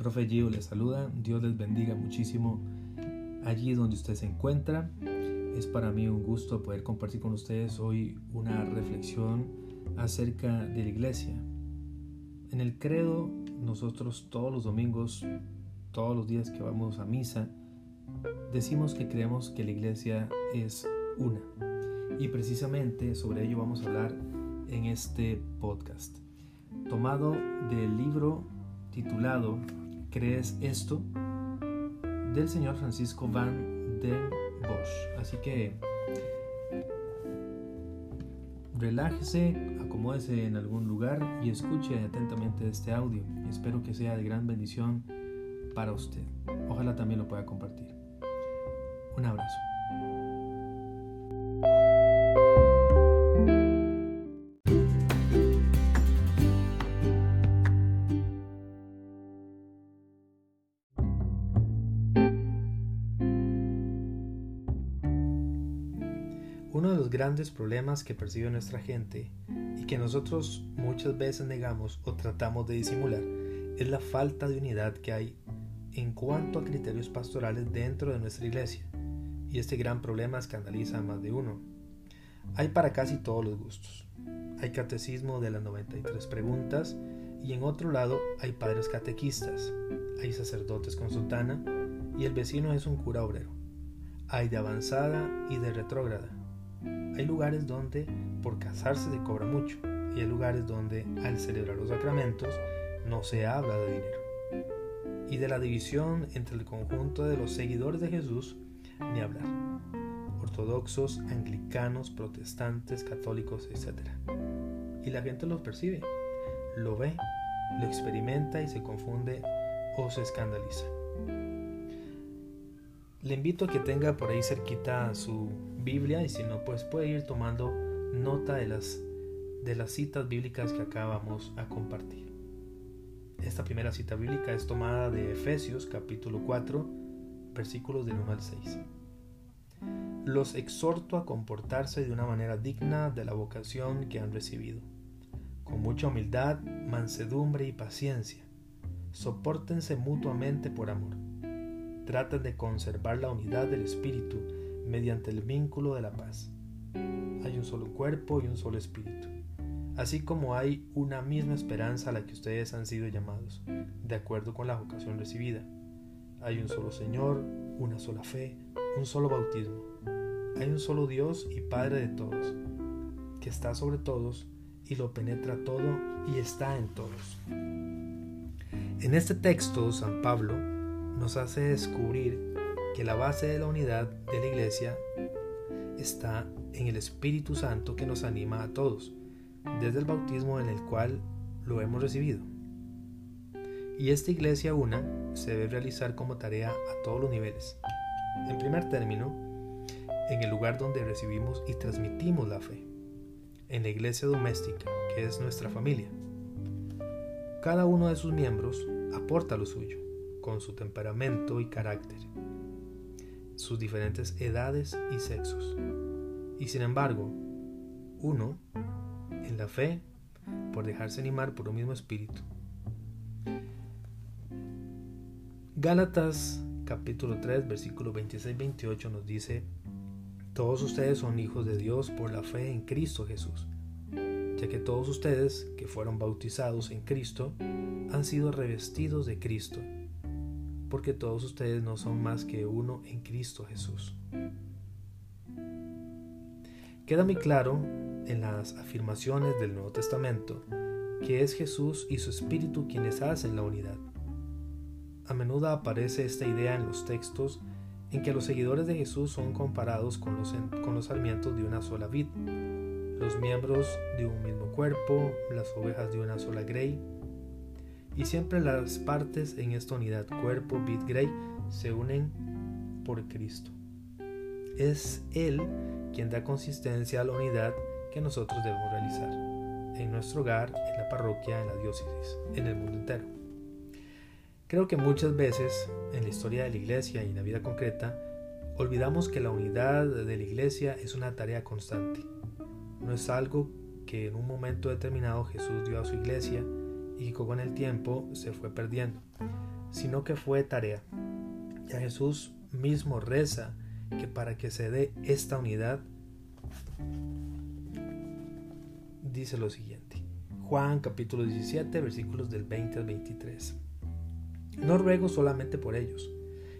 Profe Gio les saluda, Dios les bendiga muchísimo allí donde usted se encuentra. Es para mí un gusto poder compartir con ustedes hoy una reflexión acerca de la iglesia. En el credo, nosotros todos los domingos, todos los días que vamos a misa, decimos que creemos que la iglesia es una. Y precisamente sobre ello vamos a hablar en este podcast. Tomado del libro titulado ¿Crees esto? del señor Francisco Van den Bosch. Así que relájese, acomódese en algún lugar y escuche atentamente este audio. Espero que sea de gran bendición para usted. Ojalá también lo pueda compartir. Un abrazo. Uno de los grandes problemas que percibe nuestra gente y que nosotros muchas veces negamos o tratamos de disimular es la falta de unidad que hay en cuanto a criterios pastorales dentro de nuestra iglesia. Y este gran problema escandaliza a más de uno. Hay para casi todos los gustos. Hay catecismo de las 93 preguntas y en otro lado hay padres catequistas, hay sacerdotes con sotana y el vecino es un cura obrero. Hay de avanzada y de retrógrada hay lugares donde por casarse se cobra mucho y hay lugares donde al celebrar los sacramentos no se habla de dinero. Y de la división entre el conjunto de los seguidores de Jesús, ni hablar. Ortodoxos, anglicanos, protestantes, católicos, etc. Y la gente los percibe, lo ve, lo experimenta y se confunde o se escandaliza. Le invito a que tenga por ahí cerquita su Biblia y si no, pues puede ir tomando nota de las, de las citas bíblicas que acabamos a compartir. Esta primera cita bíblica es tomada de Efesios capítulo 4 versículos del 1 al 6. Los exhorto a comportarse de una manera digna de la vocación que han recibido, con mucha humildad, mansedumbre y paciencia. Sopórtense mutuamente por amor tratan de conservar la unidad del espíritu mediante el vínculo de la paz. Hay un solo cuerpo y un solo espíritu, así como hay una misma esperanza a la que ustedes han sido llamados, de acuerdo con la vocación recibida. Hay un solo Señor, una sola fe, un solo bautismo. Hay un solo Dios y Padre de todos, que está sobre todos y lo penetra todo y está en todos. En este texto, San Pablo nos hace descubrir que la base de la unidad de la iglesia está en el Espíritu Santo que nos anima a todos, desde el bautismo en el cual lo hemos recibido. Y esta iglesia una se debe realizar como tarea a todos los niveles. En primer término, en el lugar donde recibimos y transmitimos la fe, en la iglesia doméstica, que es nuestra familia. Cada uno de sus miembros aporta lo suyo con su temperamento y carácter, sus diferentes edades y sexos. Y sin embargo, uno, en la fe, por dejarse animar por un mismo espíritu. Gálatas capítulo 3 versículo 26-28 nos dice, todos ustedes son hijos de Dios por la fe en Cristo Jesús, ya que todos ustedes que fueron bautizados en Cristo han sido revestidos de Cristo porque todos ustedes no son más que uno en Cristo Jesús. Queda muy claro en las afirmaciones del Nuevo Testamento que es Jesús y su Espíritu quienes hacen la unidad. A menudo aparece esta idea en los textos en que los seguidores de Jesús son comparados con los, con los sarmientos de una sola vid, los miembros de un mismo cuerpo, las ovejas de una sola grey, y siempre las partes en esta unidad, cuerpo, bit, grey, se unen por Cristo. Es Él quien da consistencia a la unidad que nosotros debemos realizar en nuestro hogar, en la parroquia, en la diócesis, en el mundo entero. Creo que muchas veces en la historia de la iglesia y en la vida concreta, olvidamos que la unidad de la iglesia es una tarea constante. No es algo que en un momento determinado Jesús dio a su iglesia y con el tiempo se fue perdiendo, sino que fue tarea. Ya Jesús mismo reza que para que se dé esta unidad, dice lo siguiente. Juan capítulo 17 versículos del 20 al 23. No ruego solamente por ellos,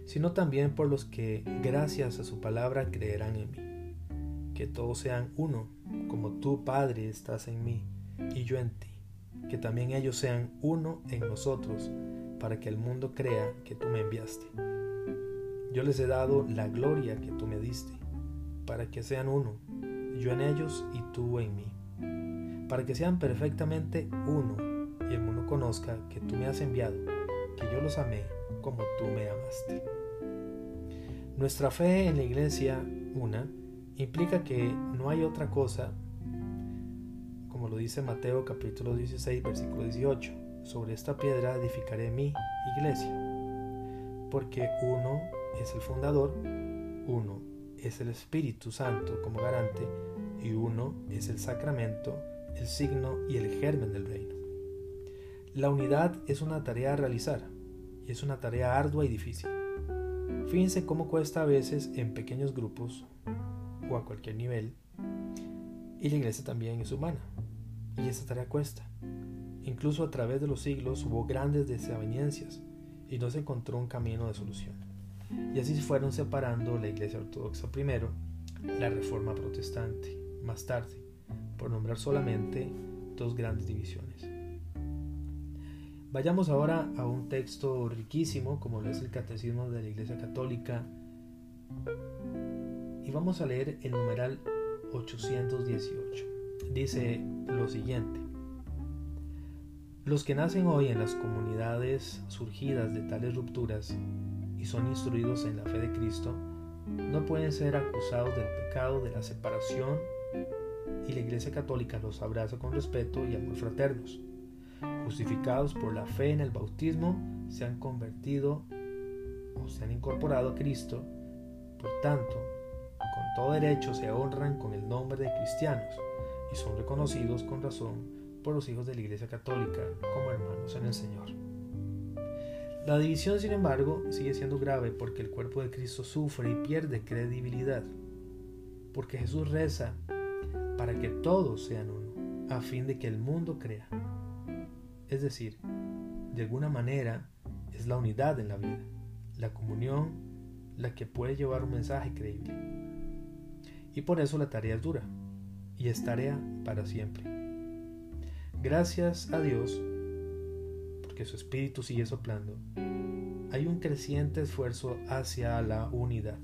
sino también por los que gracias a su palabra creerán en mí. Que todos sean uno, como tú, Padre, estás en mí y yo en ti. Que también ellos sean uno en nosotros, para que el mundo crea que tú me enviaste. Yo les he dado la gloria que tú me diste, para que sean uno, yo en ellos y tú en mí para que sean perfectamente uno y el mundo conozca que tú me has enviado, que yo los amé como tú me amaste. Nuestra fe en la iglesia una implica que no hay otra cosa, lo dice Mateo capítulo 16 versículo 18, sobre esta piedra edificaré mi iglesia, porque uno es el fundador, uno es el Espíritu Santo como garante y uno es el sacramento el signo y el germen del reino. La unidad es una tarea a realizar y es una tarea ardua y difícil. Fíjense cómo cuesta a veces en pequeños grupos o a cualquier nivel y la iglesia también es humana y esa tarea cuesta. Incluso a través de los siglos hubo grandes desavenencias y no se encontró un camino de solución. Y así se fueron separando la iglesia ortodoxa primero, la reforma protestante más tarde por nombrar solamente dos grandes divisiones. Vayamos ahora a un texto riquísimo como lo es el Catecismo de la Iglesia Católica y vamos a leer el numeral 818. Dice lo siguiente. Los que nacen hoy en las comunidades surgidas de tales rupturas y son instruidos en la fe de Cristo, no pueden ser acusados del pecado de la separación y la Iglesia Católica los abraza con respeto y amor fraternos. Justificados por la fe en el bautismo, se han convertido o se han incorporado a Cristo, por tanto, con todo derecho se honran con el nombre de cristianos y son reconocidos con razón por los hijos de la Iglesia Católica como hermanos en el Señor. La división, sin embargo, sigue siendo grave porque el cuerpo de Cristo sufre y pierde credibilidad, porque Jesús reza para que todos sean uno, a fin de que el mundo crea. Es decir, de alguna manera es la unidad en la vida, la comunión, la que puede llevar un mensaje creíble. Y por eso la tarea es dura, y es tarea para siempre. Gracias a Dios, porque su espíritu sigue soplando, hay un creciente esfuerzo hacia la unidad.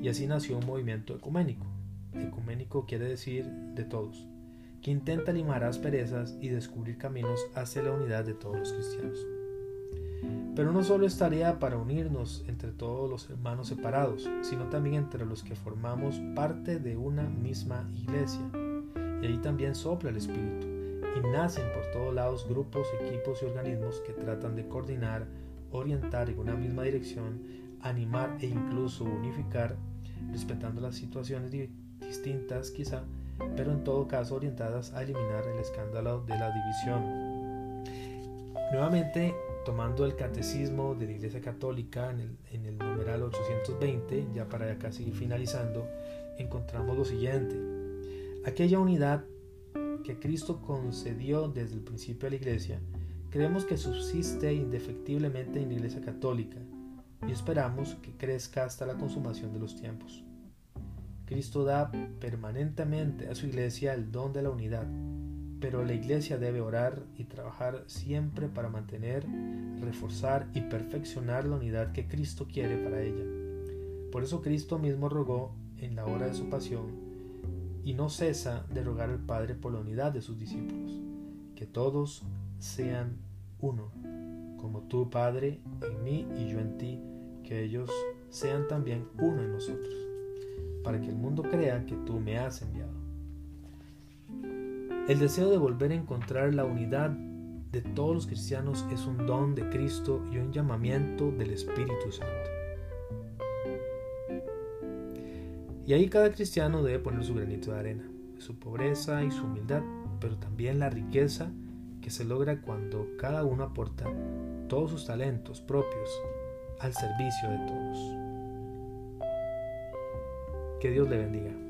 Y así nació un movimiento ecuménico, Ecuménico quiere decir de todos, que intenta limar asperezas y descubrir caminos hacia la unidad de todos los cristianos. Pero no solo es tarea para unirnos entre todos los hermanos separados, sino también entre los que formamos parte de una misma iglesia. Y ahí también sopla el Espíritu, y nacen por todos lados grupos, equipos y organismos que tratan de coordinar, orientar en una misma dirección, animar e incluso unificar, respetando las situaciones distintas quizá, pero en todo caso orientadas a eliminar el escándalo de la división. Nuevamente, tomando el catecismo de la Iglesia Católica en el, en numeral 820, ya para casi finalizando, encontramos lo siguiente. Aquella unidad que Cristo concedió desde el principio a la Iglesia, creemos que subsiste indefectiblemente en la Iglesia Católica y esperamos que crezca hasta la consumación de los tiempos. Cristo da permanentemente a su iglesia el don de la unidad, pero la iglesia debe orar y trabajar siempre para mantener, reforzar y perfeccionar la unidad que Cristo quiere para ella. Por eso Cristo mismo rogó en la hora de su pasión y no cesa de rogar al Padre por la unidad de sus discípulos, que todos sean uno, como tú, Padre, en mí y yo en ti, que ellos sean también uno en nosotros para que el mundo crea que tú me has enviado. El deseo de volver a encontrar la unidad de todos los cristianos es un don de Cristo y un llamamiento del Espíritu Santo. Y ahí cada cristiano debe poner su granito de arena, su pobreza y su humildad, pero también la riqueza que se logra cuando cada uno aporta todos sus talentos propios al servicio de todos. Que Dios le bendiga.